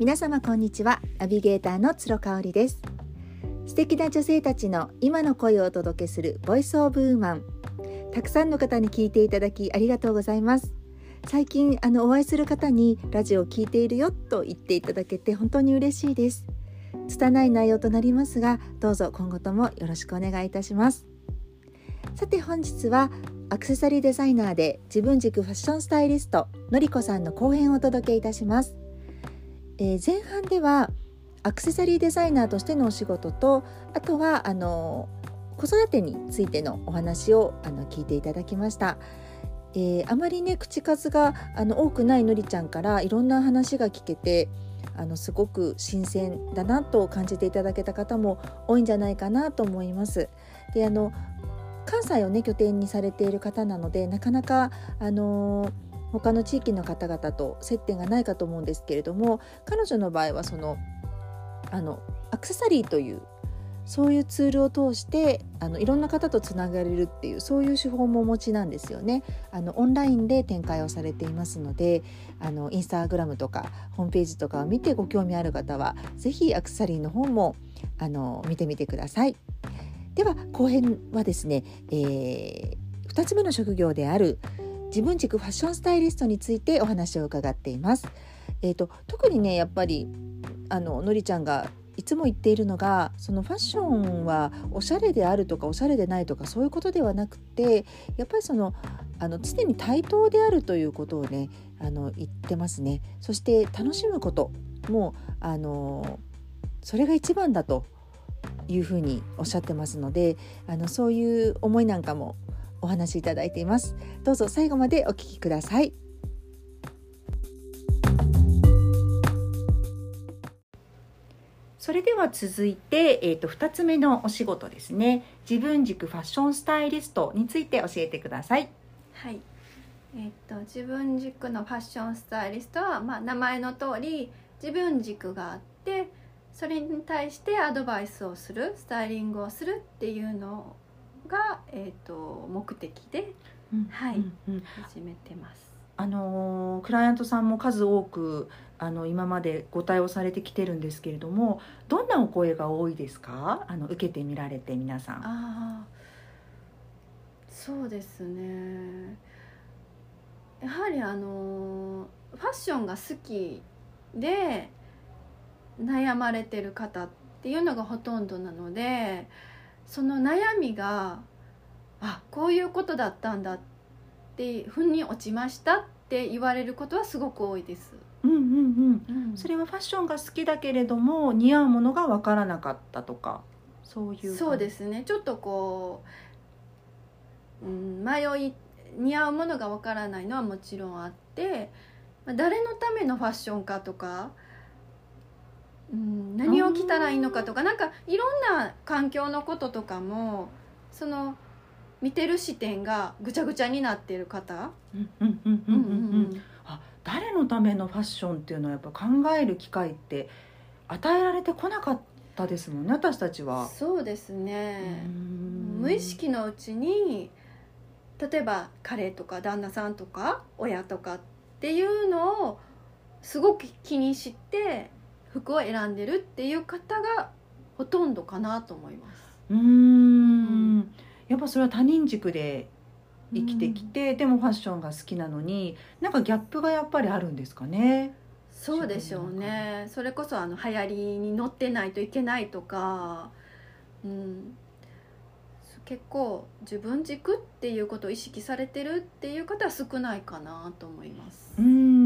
皆様こんにちは。ナビゲーターの鶴香織です。素敵な女性たちの今の声をお届けするボイスオブウーマン。たくさんの方に聞いていただきありがとうございます。最近あのお会いする方にラジオを聞いているよと言っていただけて本当に嬉しいです。拙い内容となりますがどうぞ今後ともよろしくお願いいたします。さて本日はアクセサリーデザイナーで自分軸ファッションスタイリストのりこさんの後編をお届けいたします。えー、前半ではアクセサリーデザイナーとしてのお仕事とあとはあの子育てについてのお話をあの聞いていただきました。えー、あまりね口数があの多くないのりちゃんからいろんな話が聞けてあのすごく新鮮だなと感じていただけた方も多いんじゃないかなと思います。であの関西をね拠点にされている方なのでなかなかあのー他の地域の方々と接点がないかと思うんですけれども彼女の場合はそのあのアクセサリーというそういうツールを通してあのいろんな方とつながれるっていうそういう手法もお持ちなんですよね。あのオンラインで展開をされていますのであのインスタグラムとかホームページとかを見てご興味ある方は是非アクセサリーの方もあの見てみてください。では後編はですね、えー、2つ目の職業である自分軸ファッションスタイリストについてお話を伺っています。えーと、特にねやっぱりあののりちゃんがいつも言っているのがそのファッションはおしゃれであるとかおしゃれでないとかそういうことではなくてやっぱりそのあの常に対等であるということをねあの言ってますね。そして楽しむこともあのそれが一番だというふうにおっしゃってますのであのそういう思いなんかもお話しいただいています。どうぞ最後までお聞きください。それでは続いて、えーと、2つ目のお仕事ですね。自分軸ファッションスタイリストについて教えてください。はい。えーと、と自分軸のファッションスタイリストは、まあ、名前の通り自分軸があってそれに対してアドバイスをするスタイリングをするっていうのが、えーと、目的で、うん、はい、うんうん、始めてます。あのクライアントさんも数多くあの今までご対応されてきてるんですけれどもどんなお声が多いですか？あの受けてみられて皆さん。あそうですねやはりあのファッションが好きで悩まれてる方っていうのがほとんどなのでその悩みがあこういうことだったんだってふに落ちましたって言われることはすごく多いです。うんうんうん、うん、それはファッションが好きだけれども似合うものが分からなかったとかそういうそうですね。ちょっとこう、うん、迷い似合うものが分からないのはもちろんあって誰のためのファッションかとかうん、何を着たらいいのかとかなんかいろんな環境のこととかもその見てる視点がぐちゃぐちゃになってる方？誰のためのファッションっていうのはやっぱ考える機会って与えられてこなかったですもんね私たちは。そうですね。無意識のうちに例えば彼とか旦那さんとか親とかっていうのをすごく気にして服を選んでるっていう方がほとんどかなと思います。うんやっぱそれは他人軸で生きてきて、でもファッションが好きなのになんかギャップがやっぱりあるんですかね？そうでしょうねそれこそあの流行りに乗ってないといけないとか、うん、結構自分軸っていうことを意識されてるっていう方は少ないかなと思います。うん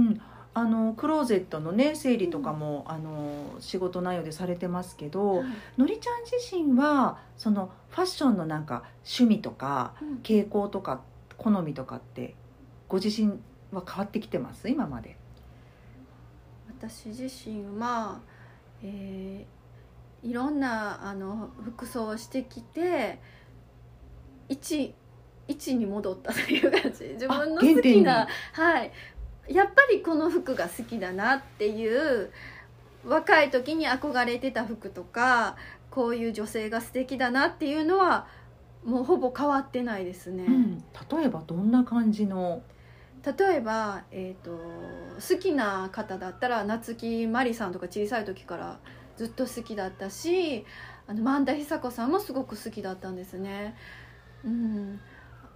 あのクローゼットのね整理とかも、うん、あの仕事内容でされてますけど、はい、のりちゃん自身はそのファッションのなんか趣味とか、うん、傾向とか好みとかってご自身は変わってきてます？今まで。私自身は、えー、いろんなあの服装をしてきて一一に戻ったという感じ。自分の好きな、はい、やっぱりこの服が好きだなっていう若い時に憧れてた服とかこういう女性が素敵だなっていうのはもうほぼ変わってないですね、うん、例えばどんな感じの？例えば、えーと、好きな方だったら夏木マリさんとか小さい時からずっと好きだったしあの萬田久子さんもすごく好きだったんですね。うん、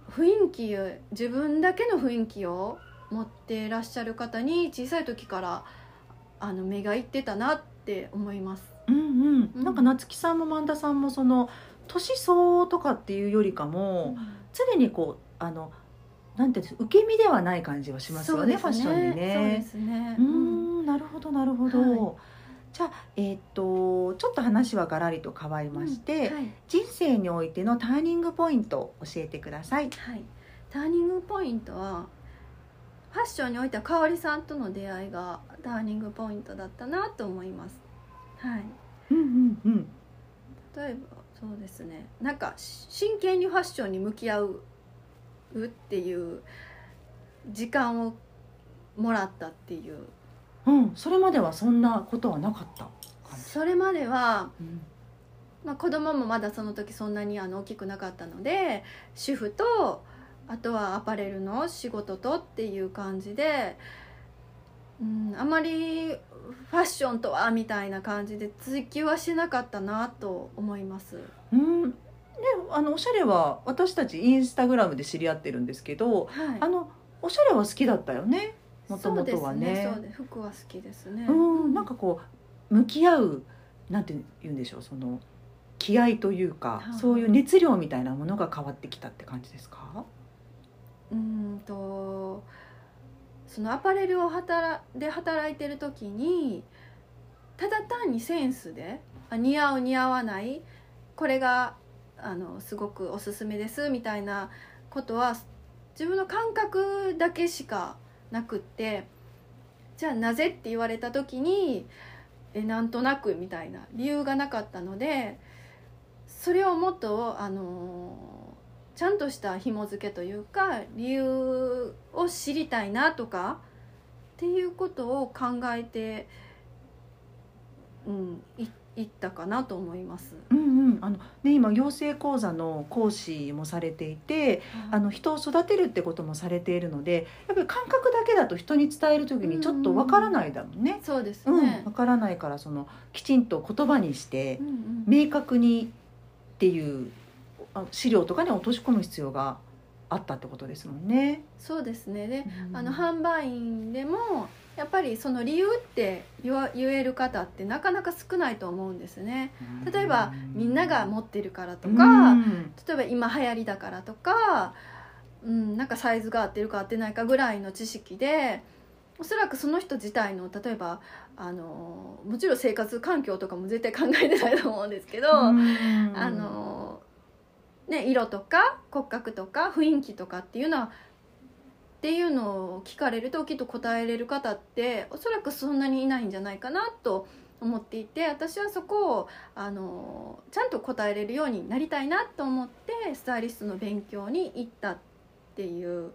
雰囲気自分だけの雰囲気を持っていらっしゃる方に小さい時からあの目がいってたなって思います。うんうん、なんか夏木さんも萬田さんもその年相応とかっていうよりかも、うん、常にこうあのなんて受け身ではない感じはしますよね、ね、ファッションにね。そうですね。うん、なるほどなるほど。はい、じゃあえー、っとちょっと話はがらりと変わりまして、うんはい、人生においてのターニングポイントを教えてください。はい。ターニングポイントはファッションにおいては香織さんとの出会いがターニングポイントだったなと思います。はい。うんうんうん。例えばそうですね。なんか真剣にファッションに向き合うっていう時間をもらったっていう。うん。それまではそんなことはなかったそれまでは。うんまあ、子供もまだその時そんなにあの大きくなかったので主婦とあとはアパレルの仕事とっていう感じで、うん、あまりファッションとはみたいな感じで追求はしなかったなと思います。うん。であのおしゃれは私たちインスタグラムで知り合ってるんですけど、はい、あのおしゃれは好きだったよね？もともとはね。そうです服は好きですね。うん。なんかこう向き合うなんて言うんでしょうその気合というか、そういう熱量みたいなものが変わってきたって感じですか？うんとそのアパレルを働で働いてる時にただ単にセンスであ似合う似合わないこれがあのすごくおすすめですみたいなことは自分の感覚だけしかなくってじゃあなぜって言われた時にえなんとなくみたいな理由がなかったのでそれをもっとあのちゃんとした紐付けというか理由を知りたいなとかっていうことを考えて、うん、いいったかなと思います。うんうん、あのね今養成講座の講師もされていて、あの人を育てるってこともされているので、やっぱり感覚だけだと人に伝える時にちょっとわからないだろうね。うん、そうですね。わ、うん、からないからそのきちんと言葉にして、明確にっていう資料とかに落とし込む必要があったってことですもんね。そうですね。で、うん、あの販売員でもやっぱりその理由って言える方ってなかなか少ないと思うんですね。例えばみんなが持ってるからとか、うん、例えば今流行りだからとか、うん、なんかサイズが合ってるか合ってないかぐらいの知識でおそらくその人自体の例えばあのもちろん生活環境とかも絶対考えてないと思うんですけど、あのね、色とか骨格とか雰囲気とかっていうのはっていうのを聞かれるときっと答えれる方っておそらくそんなにいないんじゃないかなと思っていて私はそこをあのちゃんと答えれるようになりたいなと思ってスタイリストの勉強に行ったっていう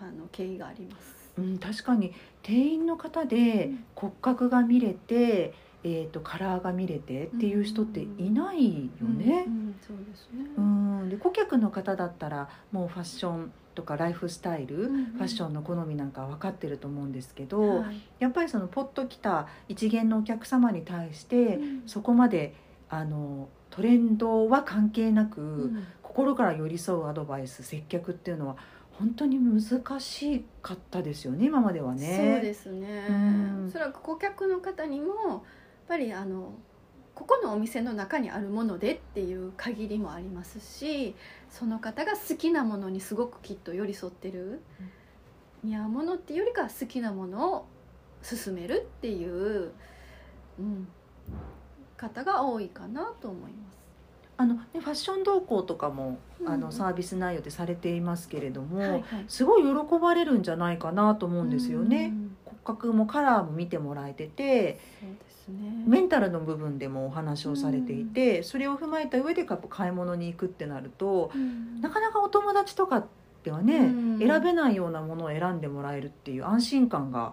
あの経緯があります。うん、確かに店員の方で骨格が見れて、うんえーと、カラーが見れてっていう人っていないよね。そうですね。で顧客の方だったらもうファッションとかライフスタイル、うんうん、ファッションの好みなんか分かってると思うんですけど、はい、やっぱりそのポッと来た一元のお客様に対して、うん、そこまであのトレンドは関係なく、うん、心から寄り添うアドバイス接客っていうのは本当に難しかったですよね今まではね。そうですね、うん、おそらく顧客の方にもぱりあのここのお店の中にあるものでっていう限りもありますしその方が好きなものにすごくきっと寄り添ってる、似合うものっていうよりか好きなものを勧めるっていう、うん、方が多いかなと思います。あのね、ファッション動向とかも、あのサービス内容でされていますけれども、はいはい、すごい喜ばれるんじゃないかなと思うんですよね。骨格もカラーも見てもらえてて、ね、メンタルの部分でもお話をされていて、うん、それを踏まえた上で買い物に行くってなると、うん、なかなかお友達とかではね、うん、選べないようなものを選んでもらえるっていう安心感が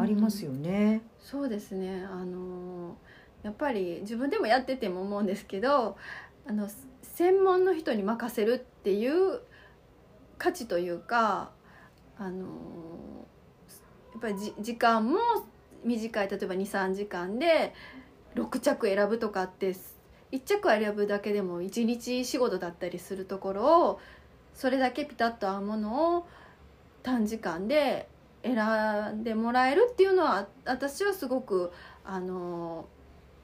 ありますよね。そうですね。あのやっぱり自分でもやってても思うんですけどあの専門の人に任せるっていう価値というかあのやっぱり時間も短い例えば23時間で6着選ぶとかって1着選ぶだけでも1日仕事だったりするところをそれだけピタッと合うものを短時間で選んでもらえるっていうのは私はすごくあの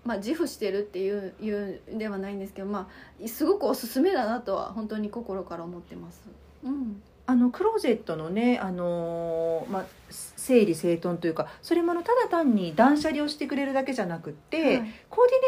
まあ、自負してるっていういうではないんですけど、まあ、すごくおすすめだなとは本当に心から思ってます。うんあのクローゼットのね、あのー、まあ、整理整頓というかそれものただ単に断捨離をしてくれるだけじゃなくて、はい、コーディネ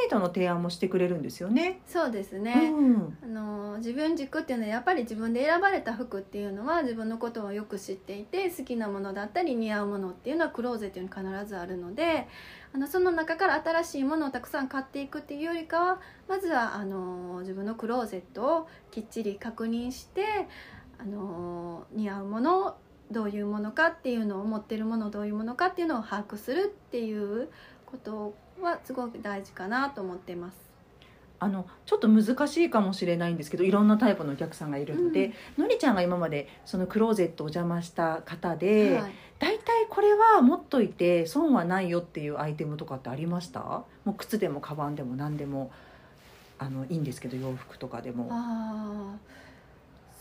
ートの提案もしてくれるんですよね。そうですね、うん、あの自分軸っていうのはやっぱり自分で選ばれた服っていうのは自分のことをよく知っていて好きなものだったり似合うものっていうのはクローゼットに必ずあるのであのその中から新しいものをたくさん買っていくっていうよりかはまずはあの自分のクローゼットをきっちり確認してあの似合うものどういうものかっていうのを持ってるものどういうものかっていうのを把握するっていうことはすごく大事かなと思ってます。あのちょっと難しいかもしれないんですけどいろんなタイプのお客さんがいるので、うん、のりちゃんが今までそのクローゼットを邪魔した方で、はい、大体これは持っといて損はないよっていうアイテムとかってありました？もう靴でもカバンでも何でもあのいいんですけど洋服とかでも。あ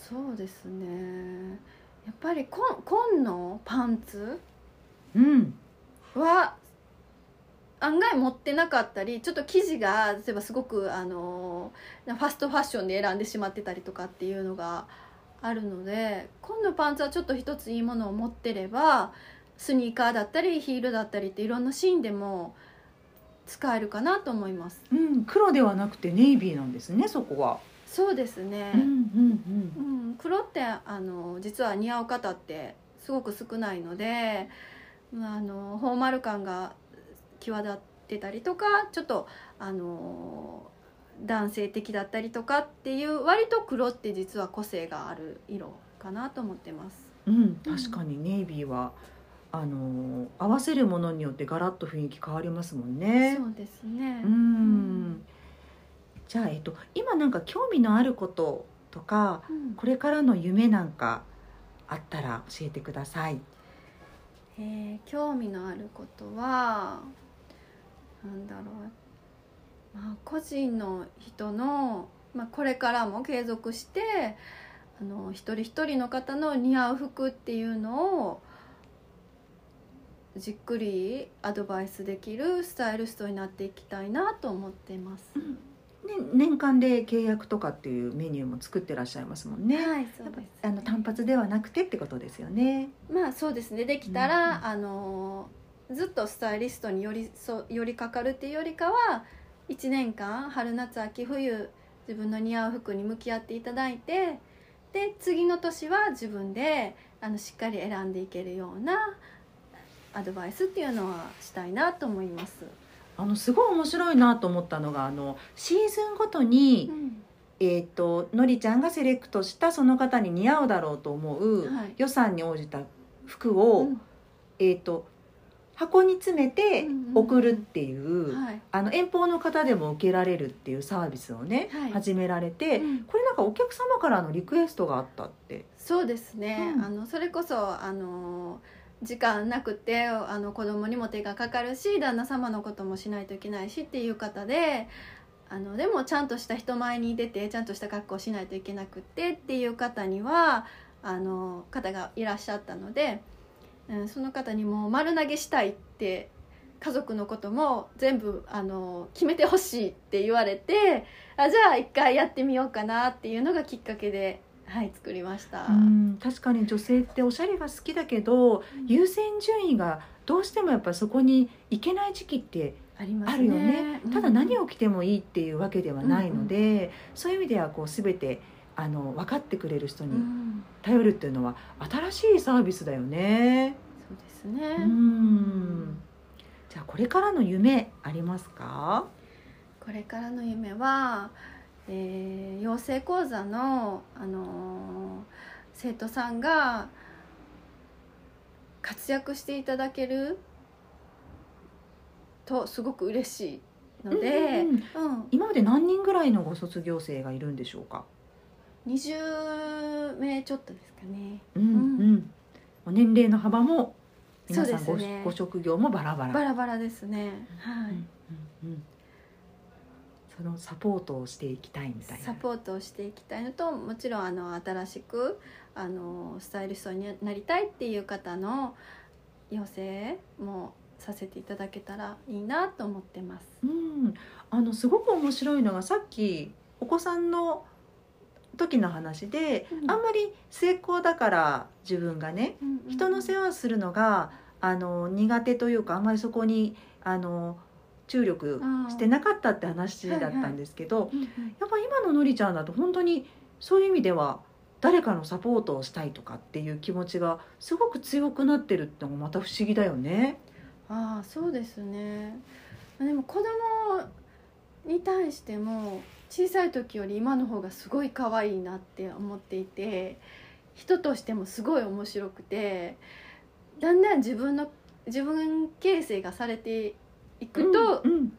そうですね。やっぱり紺のパンツ？うん。は案外持ってなかったりちょっと生地が例えばすごくあのファストファッションで選んでしまってたりとかっていうのがあるので紺のパンツはちょっと一ついいものを持ってればスニーカーだったりヒールだったりっていろんなシーンでも使えるかなと思います。うん、黒ではなくてネイビーなんですねそこは。そうですね、うんうんうんうん、黒ってあの実は似合う方ってすごく少ないのであのフォーマル感が際立ってたりとかちょっとあの男性的だったりとかっていう割と黒って実は個性がある色かなと思ってます。うん、確かにネイビーは、あの合わせるものによってガラッと雰囲気変わりますもんね。そうですね。うん。じゃあ、えっと、今なんか興味のあることとか、うん、これからの夢なんかあったら教えてください。えー、興味のあることはなんだろう、まあ、個人の人の、まあ、これからも継続してあの一人一人の方の似合う服っていうのをじっくりアドバイスできるスタイリストになっていきたいなと思ってます。うん年間で契約とかっていうメニューも作ってらっしゃいますもんね。はい、そうです、あの単発ではなくてってことですよね。まあそうですね。できたら、うん、あのずっとスタイリストによりそ寄りかかるっていうよりかは1年間春夏秋冬自分の似合う服に向き合っていただいてで次の年は自分であのしっかり選んでいけるようなアドバイスっていうのはしたいなと思います。あのすごい面白いなと思ったのがあのシーズンごとに、うん、えーと、のりちゃんがセレクトしたその方に似合うだろうと思う、はい、予算に応じた服を、うん、えーと、箱に詰めて送るっていう、うんはい、あの遠方の方でも受けられるっていうサービスをね、はい、始められて、これなんかお客様からのリクエストがあったって。そうですね、あのそれこそあの時間なくてあの子供にも手がかかるし旦那様のこともしないといけないしっていう方であのでもちゃんとした人前に出てちゃんとした格好しないといけなくてっていう方にはあの方がいらっしゃったので、うん、その方にも丸投げしたいって家族のことも全部あの決めてほしいって言われてあじゃあ一回やってみようかなっていうのがきっかけではい作りました。確かに女性っておしゃれが好きだけど、うん、優先順位がどうしてもやっぱそこに行けない時期ってあるよね、ね、ただ何を着てもいいっていうわけではないので、うんうん、そういう意味ではこう全てあの分かってくれる人に頼るっていうのは新しいサービスだよね。そうですね。うん。じゃあこれからの夢ありますか？これからの夢はえー、養成講座の、あのー、生徒さんが活躍していただけるとすごく嬉しいので、うん、うんうん、今まで何人ぐらいのご卒業生がいるんでしょうか？20名ちょっとですかね。うん、うん、年齢の幅も皆さんご,、ね。ご職業もバラバラ。バラバラですね。はい、うんうんうんそのサポートをしていきたいみたいな。サポートをしていきたいのともちろんあの新しくあのスタイリストになりたいっていう方の養成もさせていただけたらいいなと思ってます。うん、あのすごく面白いのがさっきお子さんの時の話で、うん。あんまり末っ子だから自分がね人の世話するのがあの苦手というかあんまりそこにあの注力してなかったって話だったんですけど、うんうん。やっぱ今ののりちゃんだと本当にそういう意味では誰かのサポートをしたいとかっていう気持ちがすごく強くなってるってのがまた不思議だよね。ああそうですね。でも子供に対しても小さい時より今の方がすごい可愛いなって思っていて人としてもすごい面白くてだんだん自分の自分形成がされていくと、うんうん。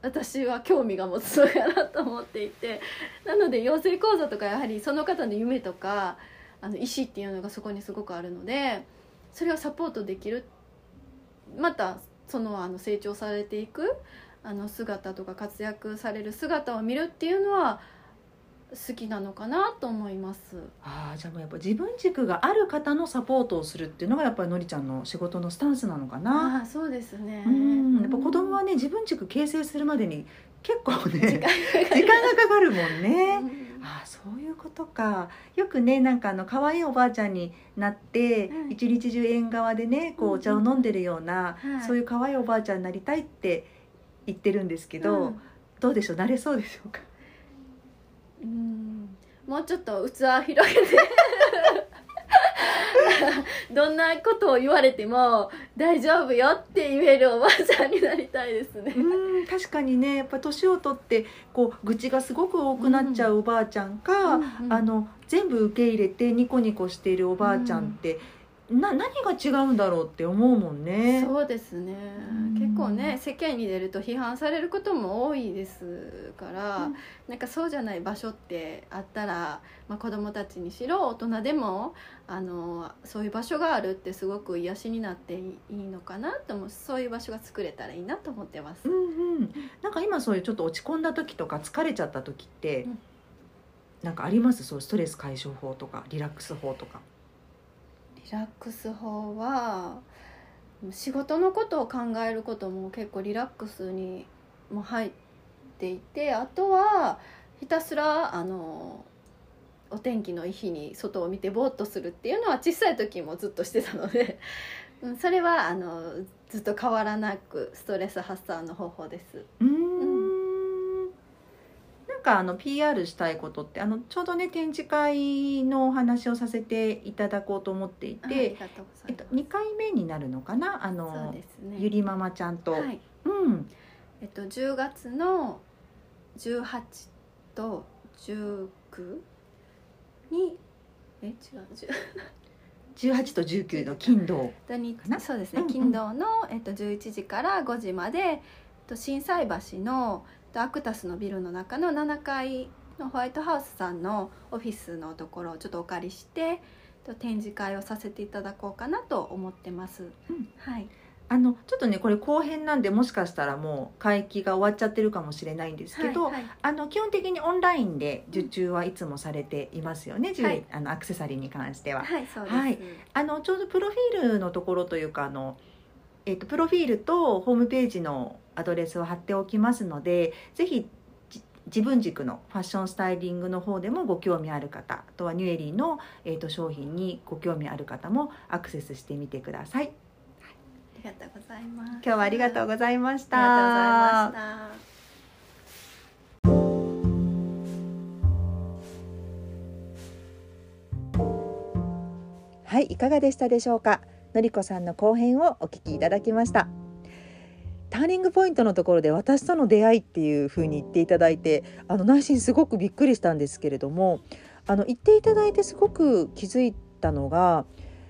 私は興味が持つのかなと思っていてなので養成講座とかやはりその方の夢とかあの意思っていうのがそこにすごくあるのでそれをサポートできるまたそのあの成長されていくあの姿とか活躍される姿を見るっていうのは好きなのかなと思います。ああじゃあもうやっぱ自分軸がある方のサポートをするっていうのがやっぱりのりちゃんの仕事のスタンスなのかな。ああそうですね。うん。やっぱ子供はね自分軸形成するまでに結構ね時間が時間がかかるもんね。うん。ああそういうことか。よくねなんかあの可愛いおばあちゃんになって、はい。一日中縁側でねこううんお茶を飲んでるような、はい。そういう可愛いおばあちゃんになりたいって言ってるんですけど、うん。どうでしょう？なれそうでしょうか？うん。もうちょっと器広げて。どんなことを言われても大丈夫よって言えるおばあちゃんになりたいですね。うん確かにね。やっぱ年を取ってこう愚痴がすごく多くなっちゃうおばあちゃんか、うんうんあの全部受け入れてニコニコしているおばあちゃんって、な何が違うんだろうって思うもんね。そうですね。うん。結構ね世間に出ると批判されることも多いですから、うん。なんかそうじゃない場所ってあったら、まあ、子供たちにしろ大人でもあのそういう場所があるってすごく癒しになっていいのかなと思う。そういう場所が作れたらいいなと思ってます。うんうん、なんか今そういうちょっと落ち込んだ時とか疲れちゃった時って、うん。なんかあります？そうストレス解消法とかリラックス法とか。リラックス法は仕事のことを考えることも結構リラックスにも入っていてあとはひたすらあのお天気のいい日に外を見てぼーっとするっていうのは小さい時もずっとしてたので、それはあのずっと変わらなくストレス発散の方法です。うんなんかあの PR したいことってあのちょうどね展示会のお話をさせていただこうと思っていて、います。2回目になるのかな？あのね。ゆりママちゃんと。はい。うんえっと10月の18と19にえ違う10 18と19の金土そうですねうんうん金土の、えっと、11時から5時まで、えっと、心斎橋のえっとアクタスのビルの中の7階のホワイトハウスさんのオフィスのところをちょっとお借りしてえっと展示会をさせていただこうかなと思ってます。うんはい、あのちょっとねこれ後編なんでもしかしたらもう会期が終わっちゃってるかもしれないんですけど、はいはいあの基本的にオンラインで受注はいつもされていますよね、ジュエはいあのアクセサリーに関しては。はい、そうです。はいあのちょうどプロフィールのところというかあの、えっとプロフィールとホームページのアドレスを貼っておきますのでぜひじ自分軸のファッションスタイリングの方でもご興味ある方あとはニュエリーの、えっと商品にご興味ある方もアクセスしてみてください。ありがとうございます。今日はありがとうございました。ありがとうございました。はい、いかがでしたでしょうか？のりこさんの後編をお聞きいただきました。ターニングポイントのところで私との出会いっていう風に言っていただいてあの内心すごくびっくりしたんですけれどもあの言っていただいてすごく気づいたのが、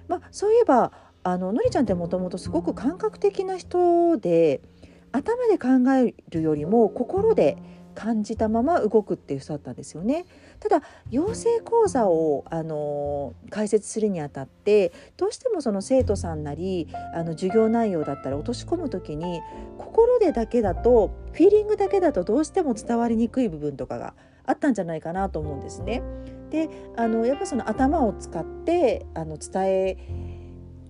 まあ、そういえばあののりちゃんってもともとすごく感覚的な人で頭で考えるよりも心で感じたまま動くっていう人だったんですよね。ただ養成講座をあの解説するにあたってどうしてもその生徒さんなりあの授業内容だったら落とし込む時に心でだけだとフィーリングだけだとどうしても伝わりにくい部分とかがあったんじゃないかなと思うんですね。であのやっぱその頭を使ってあの伝え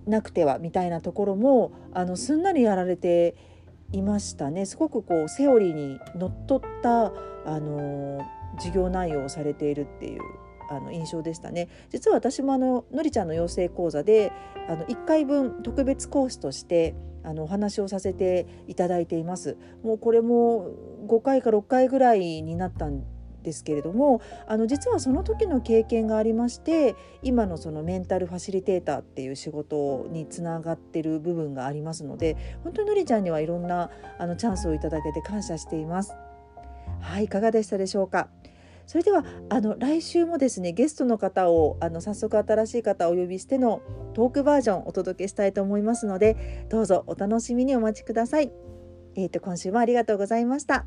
なくてはみたいなところもあのすんなりやられていましたね。すごくこうセオリーにのっとったあの授業内容をされているっていうあの印象でしたね。実は私もあののりちゃんの養成講座であの1回分特別講師としてあのお話をさせていただいています。もうこれも5回か6回ぐらいになったんですけれどもあの実はその時の経験がありまして今のそのメンタルファシリテーターっていう仕事につながってる部分がありますので本当にのりちゃんにはいろんなあのチャンスをいただけて感謝しています。はいいかがでしたでしょうか？それではあの来週もですねゲストの方をあの早速新しい方をお呼びしてのトークバージョンお届けしたいと思いますのでどうぞお楽しみにお待ちください。えーと今週もありがとうございました。